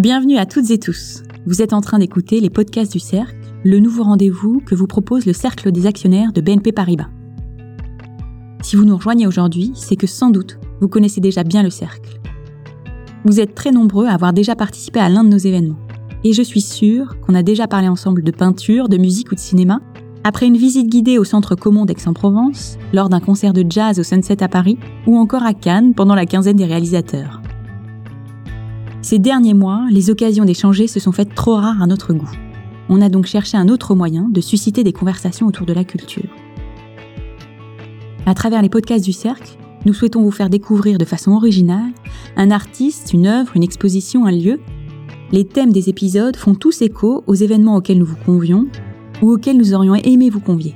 Bienvenue à toutes et tous. Vous êtes en train d'écouter les podcasts du Cercle, le nouveau rendez-vous que vous propose le Cercle des actionnaires de BNP Paribas. Si vous nous rejoignez aujourd'hui, c'est que sans doute, vous connaissez déjà bien le Cercle. Vous êtes très nombreux à avoir déjà participé à l'un de nos événements. Et je suis sûre qu'on a déjà parlé ensemble de peinture, de musique ou de cinéma, après une visite guidée au Centre Commun d'Aix-en-Provence, lors d'un concert de jazz au Sunset à Paris, ou encore à Cannes pendant la quinzaine des réalisateurs. Ces derniers mois, les occasions d'échanger se sont faites trop rares à notre goût. On a donc cherché un autre moyen de susciter des conversations autour de la culture. À travers les podcasts du Cercle, nous souhaitons vous faire découvrir de façon originale un artiste, une œuvre, une exposition, un lieu. Les thèmes des épisodes font tous écho aux événements auxquels nous vous convions ou auxquels nous aurions aimé vous convier.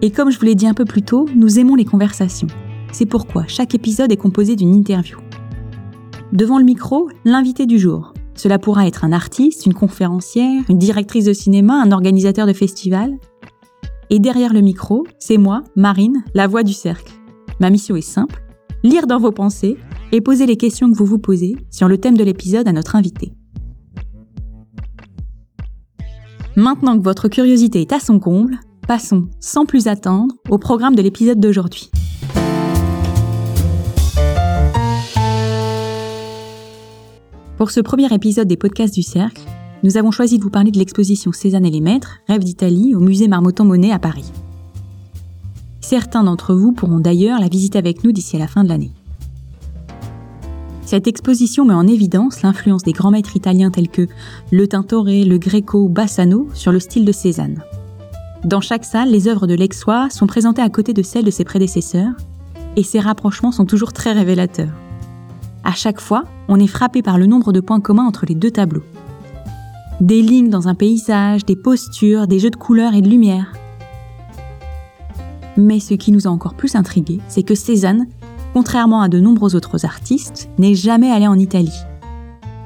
Et comme je vous l'ai dit un peu plus tôt, nous aimons les conversations. C'est pourquoi chaque épisode est composé d'une interview. Devant le micro, l'invité du jour. Cela pourra être un artiste, une conférencière, une directrice de cinéma, un organisateur de festival. Et derrière le micro, c'est moi, Marine, la voix du cercle. Ma mission est simple, lire dans vos pensées et poser les questions que vous vous posez sur le thème de l'épisode à notre invité. Maintenant que votre curiosité est à son comble, passons, sans plus attendre, au programme de l'épisode d'aujourd'hui. Pour ce premier épisode des podcasts du Cercle, nous avons choisi de vous parler de l'exposition Cézanne et les Maîtres, Rêve d'Italie, au musée Marmottan-Monet à Paris. Certains d'entre vous pourront d'ailleurs la visiter avec nous d'ici à la fin de l'année. Cette exposition met en évidence l'influence des grands maîtres italiens tels que le Tintoré, le Greco ou Bassano sur le style de Cézanne. Dans chaque salle, les œuvres de l'exois sont présentées à côté de celles de ses prédécesseurs, et ces rapprochements sont toujours très révélateurs. À chaque fois, on est frappé par le nombre de points communs entre les deux tableaux. Des lignes dans un paysage, des postures, des jeux de couleurs et de lumière. Mais ce qui nous a encore plus intrigués, c'est que Cézanne, contrairement à de nombreux autres artistes, n'est jamais allé en Italie.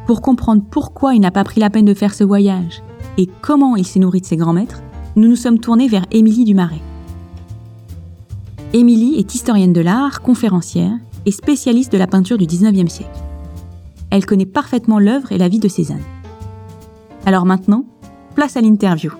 Pour comprendre pourquoi il n'a pas pris la peine de faire ce voyage et comment il s'est nourri de ses grands maîtres, nous nous sommes tournés vers Émilie Dumaret. Émilie est historienne de l'art, conférencière spécialiste de la peinture du 19e siècle. Elle connaît parfaitement l'œuvre et la vie de Cézanne. Alors maintenant, place à l'interview.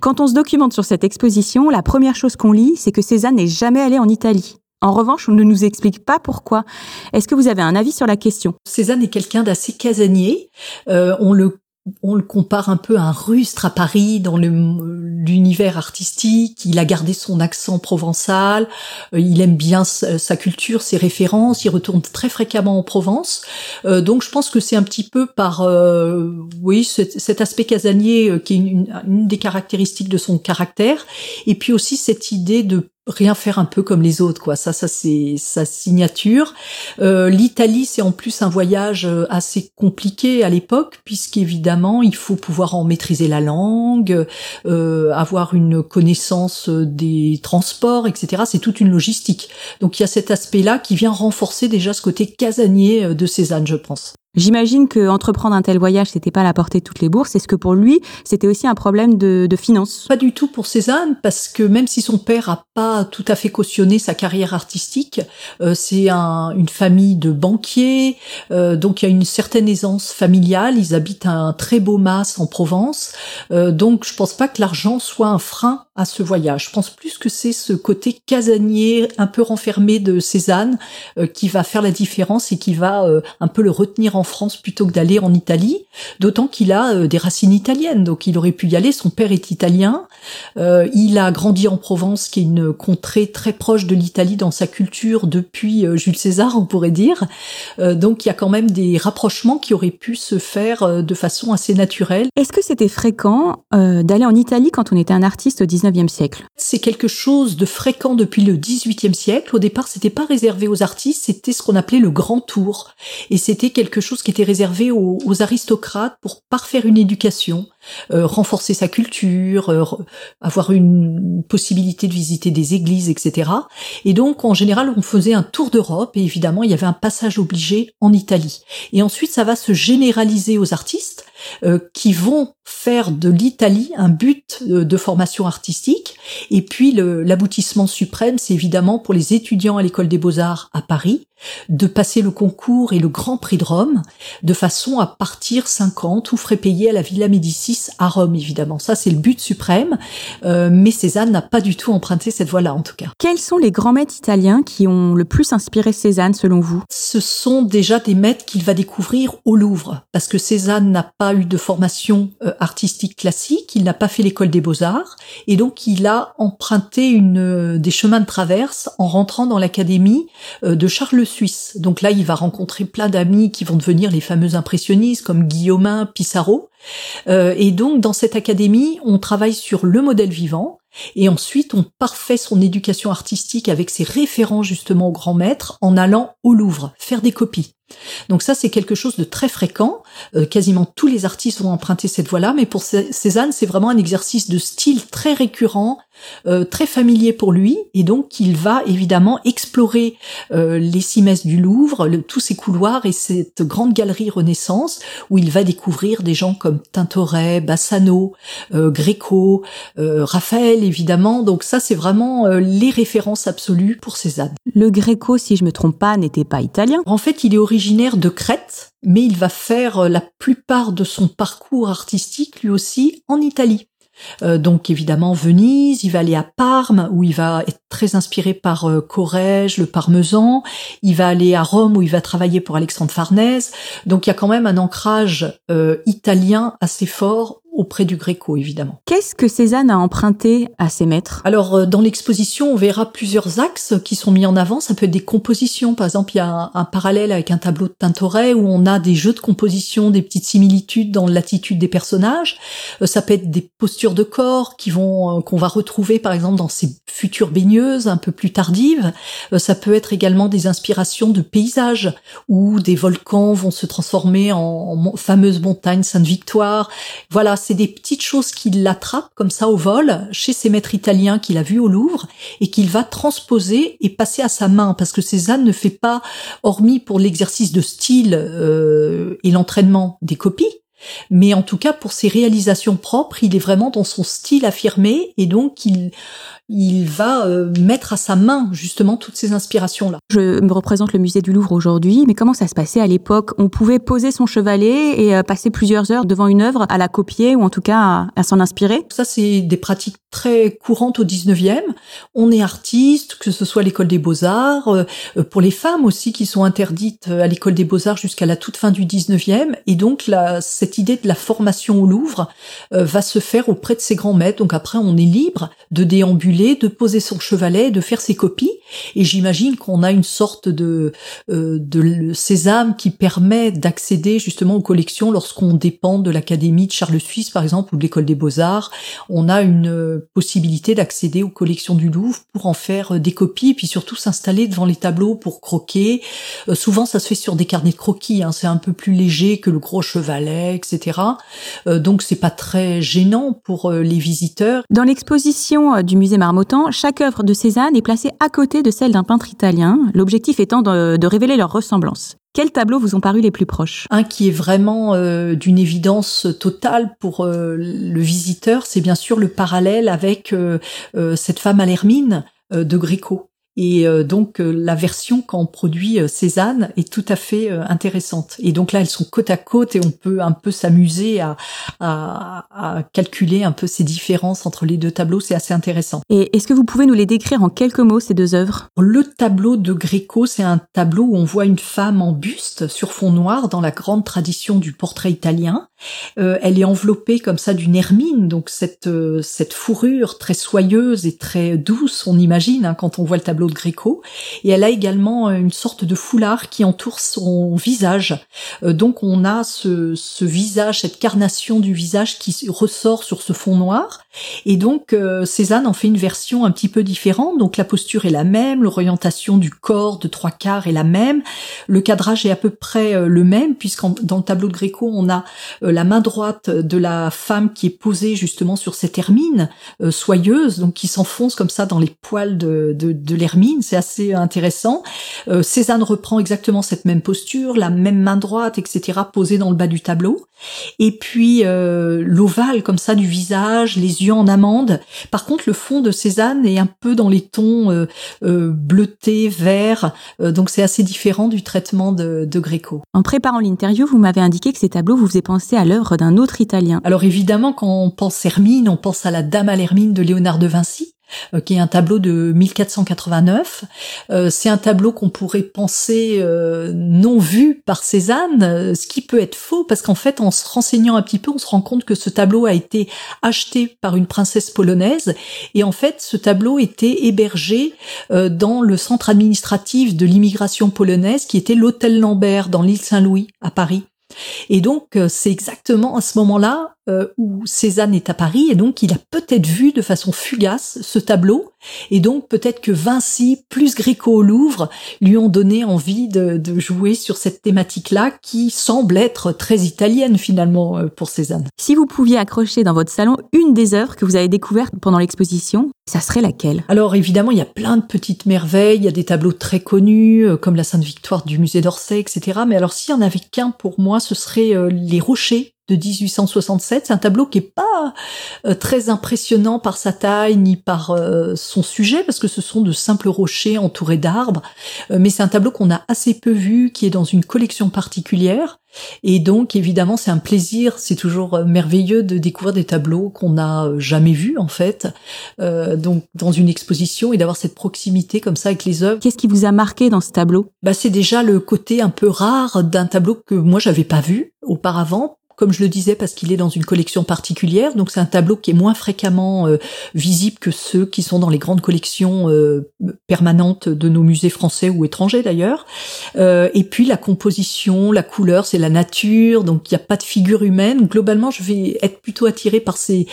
Quand on se documente sur cette exposition, la première chose qu'on lit, c'est que Cézanne n'est jamais allé en Italie. En revanche, on ne nous explique pas pourquoi. Est-ce que vous avez un avis sur la question? Cézanne est quelqu'un d'assez casanier. Euh, on le on le compare un peu à un rustre à Paris dans l'univers artistique. Il a gardé son accent provençal. Euh, il aime bien sa, culture, ses références. Il retourne très fréquemment en Provence. Euh, donc, je pense que c'est un petit peu par, euh, oui, cet, aspect casanier qui est une, des caractéristiques de son caractère. Et puis aussi cette idée de rien faire un peu comme les autres quoi. Ça ça c'est sa signature. Euh, l'Italie c'est en plus un voyage euh, assez compliqué à l'époque puisqu'évidemment il faut pouvoir en maîtriser la langue euh, avoir une connaissance des transports etc c'est toute une logistique. Donc il y a cet aspect là qui vient renforcer déjà ce côté casanier de Cézanne je pense J'imagine que entreprendre un tel voyage, c'était pas à la portée de toutes les bourses. Est-ce que pour lui, c'était aussi un problème de, de finances? Pas du tout pour Cézanne, parce que même si son père a pas tout à fait cautionné sa carrière artistique, euh, c'est un, une famille de banquiers, euh, donc il y a une certaine aisance familiale. Ils habitent un très beau mas en Provence, euh, donc je pense pas que l'argent soit un frein à ce voyage. Je pense plus que c'est ce côté casanier, un peu renfermé de Cézanne, qui va faire la différence et qui va un peu le retenir en en France plutôt que d'aller en Italie, d'autant qu'il a euh, des racines italiennes, donc il aurait pu y aller. Son père est italien, euh, il a grandi en Provence, qui est une contrée très proche de l'Italie dans sa culture depuis euh, Jules César, on pourrait dire. donc il y a quand même des rapprochements qui auraient pu se faire de façon assez naturelle. Est-ce que c'était fréquent d'aller en Italie quand on était un artiste au 19e siècle? C'est quelque chose de fréquent depuis le 18e siècle. Au départ, c'était pas réservé aux artistes, c'était ce qu'on appelait le grand tour. Et c'était quelque chose qui était réservé aux, aristocrates pour parfaire une éducation. renforcer sa culture, avoir une possibilité de visiter des églises, etc. Et donc en général on faisait un tour d'Europe et évidemment il y avait un passage obligé en Italie. Et ensuite ça va se généraliser aux artistes euh, qui vont faire de l'Italie un but de, formation artistique. Et puis l'aboutissement suprême, c'est évidemment pour les étudiants à l'école des beaux-arts à Paris de passer le concours et le Grand Prix de Rome de façon à partir 50 ou frais payés à la Villa Médicis à Rome, évidemment. Ça, c'est le but suprême. Euh, mais Cézanne n'a pas du tout emprunté cette voie-là, en tout cas. Quels sont les grands maîtres italiens qui ont le plus inspiré Cézanne, selon vous? Ce sont déjà des maîtres qu'il va découvrir au Louvre, parce que Cézanne n'a pas eu de formation euh, artistique classique, il n'a pas fait l'école des beaux-arts, et donc il a emprunté une, euh, des chemins de traverse en rentrant dans l'académie euh, de Charles Suisse. Donc là, il va rencontrer plein d'amis qui vont devenir les fameux impressionnistes comme Guillaumin, Pissarro. et donc dans cette académie, on travaille sur le modèle vivant, et ensuite, on parfait son éducation artistique avec ses référents justement au grand maître en allant au Louvre, faire des copies. Donc ça, c'est quelque chose de très fréquent. Euh, quasiment tous les artistes vont emprunter cette voie-là, mais pour Cézanne, c'est vraiment un exercice de style très récurrent, euh, très familier pour lui, et donc il va évidemment explorer euh, les cimaises du Louvre, tous ces couloirs et cette grande galerie Renaissance, où il va découvrir des gens comme Tintoret, Bassano, Gréco, Raphaël, évidemment. Donc ça, c'est vraiment les références absolues pour Cézanne. Le Gréco, si je me trompe pas, n'était pas italien. En fait, il est originaire de Crète, mais il va faire euh, la plupart de son parcours artistique lui aussi en Italie. Euh, donc évidemment Venise, il va aller à Parme où il va être très inspiré par euh, Corrège, le parmesan, il va aller à Rome où il va travailler pour Alexandre Farnèse. Donc il y a quand même un ancrage italien assez fort auprès du Gréco, évidemment. Qu'est-ce que Cézanne a emprunté à ses maîtres? Alors, euh, dans l'exposition, on verra plusieurs axes qui sont mis en avant. Ça peut être des compositions. Par exemple, il y a un, parallèle avec un tableau de Tintoret où on a des jeux de composition, des petites similitudes dans l'attitude des personnages. Euh, ça peut être des postures de corps qui vont euh, qu'on va retrouver, par exemple, dans ces futures baigneuses un peu plus tardives. ça peut être également des inspirations de paysages où des volcans vont se transformer en, en fameuses montagnes Sainte-Victoire. Voilà, c'est des petites choses qu'il attrape comme ça au vol chez ses maîtres italiens qu'il a vus au Louvre et qu'il va transposer et passer à sa main. Parce que Cézanne ne fait pas, hormis pour l'exercice de style euh, et l'entraînement des copies, mais en tout cas pour ses réalisations propres, il est vraiment dans son style affirmé et donc il il va euh, mettre à sa main justement toutes ces inspirations-là. Je me représente le musée du Louvre aujourd'hui, mais comment ça se passait à l'époque? On pouvait poser son chevalet et euh, passer plusieurs heures devant une œuvre à la copier ou en tout cas à, s'en inspirer? Ça, c'est des pratiques très courantes au 19e. On est artiste, que ce soit l'école des beaux-arts, euh, pour les femmes aussi qui sont interdites à l'école des beaux-arts jusqu'à la toute fin du 19e. Et donc, la, cette idée de la formation au Louvre va se faire auprès de ces grands maîtres. Donc après, on est libre de déambuler de poser son chevalet, de faire ses copies. Et j'imagine qu'on a une sorte de, euh, de sésame qui permet d'accéder justement aux collections lorsqu'on dépend de l'Académie de Charles Suisse, par exemple, ou de l'École des Beaux-Arts. On a une euh, possibilité d'accéder aux collections du Louvre pour en faire euh, des copies, et puis surtout s'installer devant les tableaux pour croquer. souvent, ça se fait sur des carnets de croquis. Hein. c'est un peu plus léger que le gros chevalet, etc. donc, c'est pas très gênant pour les visiteurs. Dans l'exposition du musée Marmottan, chaque œuvre de Cézanne est placée à côté de celle d'un peintre italien, l'objectif étant de, révéler leur ressemblance. Quels tableaux vous ont paru les plus proches? Un qui est vraiment euh, d'une évidence totale pour euh, le visiteur, c'est bien sûr le parallèle avec euh, cette femme à l'hermine de Gréco. Et euh, donc euh, la version qu'en produit euh, Cézanne est tout à fait intéressante. Et donc là, elles sont côte à côte et on peut un peu s'amuser à, à, à, calculer un peu ces différences entre les deux tableaux. C'est assez intéressant. Et est-ce que vous pouvez nous les décrire en quelques mots, ces deux œuvres? Le tableau de Gréco, c'est un tableau où on voit une femme en buste sur fond noir dans la grande tradition du portrait italien. Euh, elle est enveloppée comme ça d'une hermine, donc cette, cette fourrure très soyeuse et très douce, on imagine, hein, quand on voit le tableau tableaux de Gréco. Et elle a également une sorte de foulard qui entoure son visage. donc on a ce, visage, cette carnation du visage qui ressort sur ce fond noir. Et donc Cézanne en fait une version un petit peu différente. Donc la posture est la même, l'orientation du corps de trois quarts est la même, le cadrage est à peu près le même puisque dans le tableau de Gréco on a la main droite de la femme qui est posée justement sur cette hermine euh, soyeuse, donc qui s'enfonce comme ça dans les poils de, l'hermine. C'est assez intéressant. Euh, Cézanne reprend exactement cette même posture, la même main droite, etc., posée dans le bas du tableau. Et puis euh, l'ovale comme ça du visage, les yeux en amande. Par contre, le fond de Cézanne est un peu dans les tons euh, bleutés, verts. donc c'est assez différent du traitement de, de Gréco. En préparant l'interview, vous m'avez indiqué que ces tableaux vous faisaient penser à l'œuvre d'un autre Italien. Alors évidemment, quand on pense Hermine, on pense à la Dame à l'Hermine de Léonard de Vinci. Euh, qui est un tableau de 1489. Euh, c'est un tableau qu'on pourrait penser euh, non vu par Cézanne, ce qui peut être faux parce qu'en fait, en se renseignant un petit peu, on se rend compte que ce tableau a été acheté par une princesse polonaise et en fait, ce tableau était hébergé dans le centre administratif de l'immigration polonaise qui était l'hôtel Lambert dans l'île Saint-Louis à Paris. Et donc, c'est exactement à ce moment-là euh, où Cézanne est à Paris et donc il a peut-être vu de façon fugace ce tableau et donc peut-être que Vinci plus Gréco au Louvre lui ont donné envie de, de jouer sur cette thématique-là qui semble être très italienne finalement euh, pour Cézanne. Si vous pouviez accrocher dans votre salon une des œuvres que vous avez découvertes pendant l'exposition, ça serait laquelle? Alors évidemment, il y a plein de petites merveilles, il y a des tableaux très connus euh, comme la Sainte Victoire du musée d'Orsay, etc. Mais alors s'il y en avait qu'un pour moi, ce serait les rochers de 1867. C'est un tableau qui est pas euh, très impressionnant par sa taille ni par euh, son sujet parce que ce sont de simples rochers entourés d'arbres. Euh, mais c'est un tableau qu'on a assez peu vu, qui est dans une collection particulière. Et donc, évidemment, c'est un plaisir, c'est toujours merveilleux de découvrir des tableaux qu'on n'a jamais vus, en fait, donc dans une exposition et d'avoir cette proximité comme ça avec les œuvres. Qu'est-ce qui vous a marqué dans ce tableau? Bah, c'est déjà le côté un peu rare d'un tableau que moi j'avais pas vu auparavant comme je le disais, parce qu'il est dans une collection particulière. Donc c'est un tableau qui est moins fréquemment euh, visible que ceux qui sont dans les grandes collections euh, permanentes de nos musées français ou étrangers d'ailleurs. Euh, et puis la composition, la couleur, c'est la nature, donc il n'y a pas de figure humaine. Globalement, je vais être plutôt attirée par ces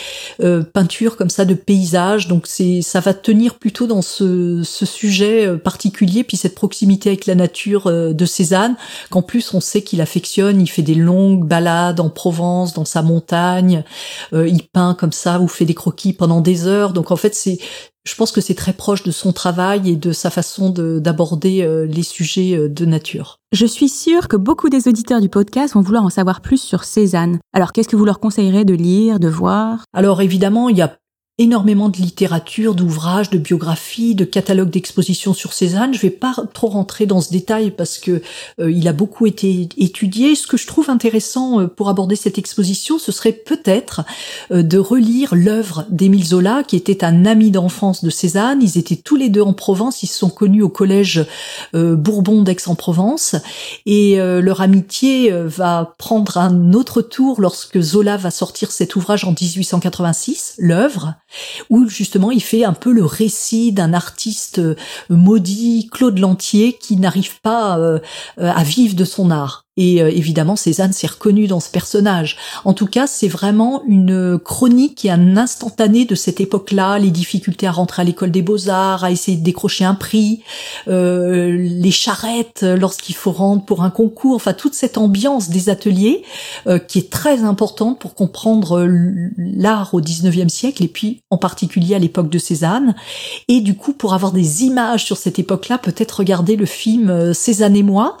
peintures comme ça de paysages. Donc c'est ça va tenir plutôt dans ce, ce sujet particulier, puis cette proximité avec la nature de Cézanne, qu'en plus on sait qu'il affectionne. Il fait des longues balades Provence, dans sa montagne. Euh, il peint comme ça ou fait des croquis pendant des heures. Donc en fait, c'est, je pense que c'est très proche de son travail et de sa façon d'aborder euh, les sujets euh, de nature. Je suis sûre que beaucoup des auditeurs du podcast vont vouloir en savoir plus sur Cézanne. Alors qu'est-ce que vous leur conseillerez de lire, de voir? Alors évidemment, il y a énormément de littérature, d'ouvrages, de biographies, de catalogues d'expositions sur Cézanne. Je vais pas trop rentrer dans ce détail parce que euh, il a beaucoup été étudié. Ce que je trouve intéressant euh, pour aborder cette exposition, ce serait peut-être euh, de relire l'œuvre d'Émile Zola, qui était un ami d'enfance de Cézanne. Ils étaient tous les deux en Provence. Ils se sont connus au collège Bourbon d'Aix-en-Provence, et leur amitié va prendre un autre tour lorsque Zola va sortir cet ouvrage en 1886, l'œuvre où justement il fait un peu le récit d'un artiste euh, maudit, Claude Lantier, qui n'arrive pas euh, à vivre de son art. Et euh, évidemment, Cézanne s'est reconnu dans ce personnage. En tout cas, c'est vraiment une chronique et un instantané de cette époque-là, les difficultés à rentrer à l'école des beaux-arts, à essayer de décrocher un prix, euh, les charrettes lorsqu'il faut rendre pour un concours, enfin toute cette ambiance des ateliers euh, qui est très importante pour comprendre l'art au 19e siècle et puis en particulier à l'époque de Cézanne. Et du coup, pour avoir des images sur cette époque-là, peut-être regarder le film Cézanne et moi,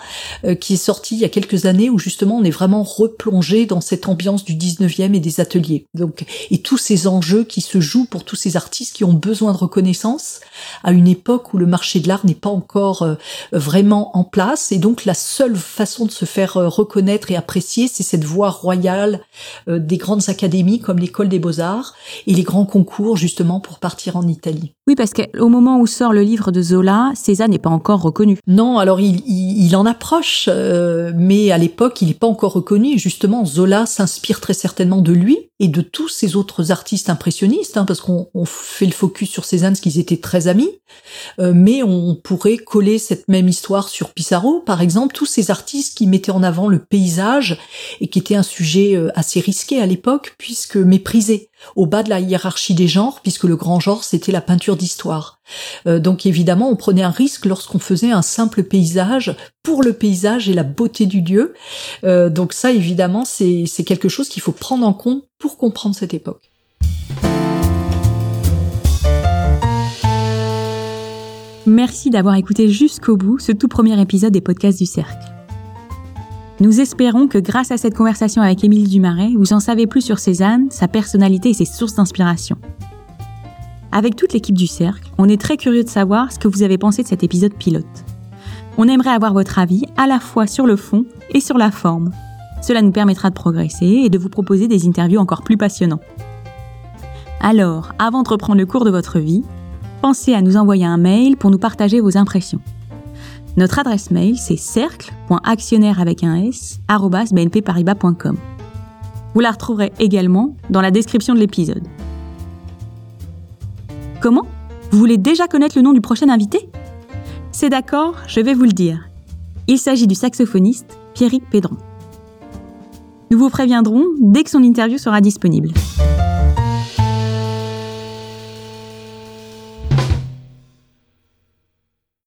qui est sorti il y a quelques années où justement on est vraiment replongé dans cette ambiance du 19e et des ateliers. Donc et tous ces enjeux qui se jouent pour tous ces artistes qui ont besoin de reconnaissance à une époque où le marché de l'art n'est pas encore euh, vraiment en place et donc la seule façon de se faire euh, reconnaître et apprécier c'est cette voie royale euh, des grandes académies comme l'école des beaux-arts et les grands concours justement pour partir en Italie. Oui parce qu'au moment où sort le livre de Zola, Cézanne n'est pas encore reconnu. Non, alors il, il, en approche mais à l'époque, il n'est pas encore reconnu. justement, Zola s'inspire très certainement de lui et de tous ces autres artistes impressionnistes, hein, parce qu'on fait le focus sur Cézanne, parce qu'ils étaient très amis, euh, mais on pourrait coller cette même histoire sur Pissarro, par exemple, tous ces artistes qui mettaient en avant le paysage et qui était un sujet euh, assez risqué à l'époque, puisque méprisé au bas de la hiérarchie des genres, puisque le grand genre c'était la peinture d'histoire. Euh, donc évidemment, on prenait un risque lorsqu'on faisait un simple paysage pour le paysage et la beauté du lieu. donc ça, évidemment, c'est quelque chose qu'il faut prendre en compte pour comprendre cette époque. Merci d'avoir écouté jusqu'au bout ce tout premier épisode des podcasts du Cercle. Nous espérons que grâce à cette conversation avec Émile Dumaret, vous en savez plus sur Cézanne, sa personnalité et ses sources d'inspiration. Avec toute l'équipe du Cercle, on est très curieux de savoir ce que vous avez pensé de cet épisode pilote. On aimerait avoir votre avis à la fois sur le fond et sur la forme. Cela nous permettra de progresser et de vous proposer des interviews encore plus passionnants. Alors, avant de reprendre le cours de votre vie, pensez à nous envoyer un mail pour nous partager vos impressions. Notre adresse mail, c'est cercle.actionnaire avec un s, bnpparibas.com. Vous la retrouverez également dans la description de l'épisode. Comment? Vous voulez déjà connaître le nom du prochain invité? C'est d'accord, je vais vous le dire. Il s'agit du saxophoniste Pierrick Pédron. Nous vous préviendrons dès que son interview sera disponible.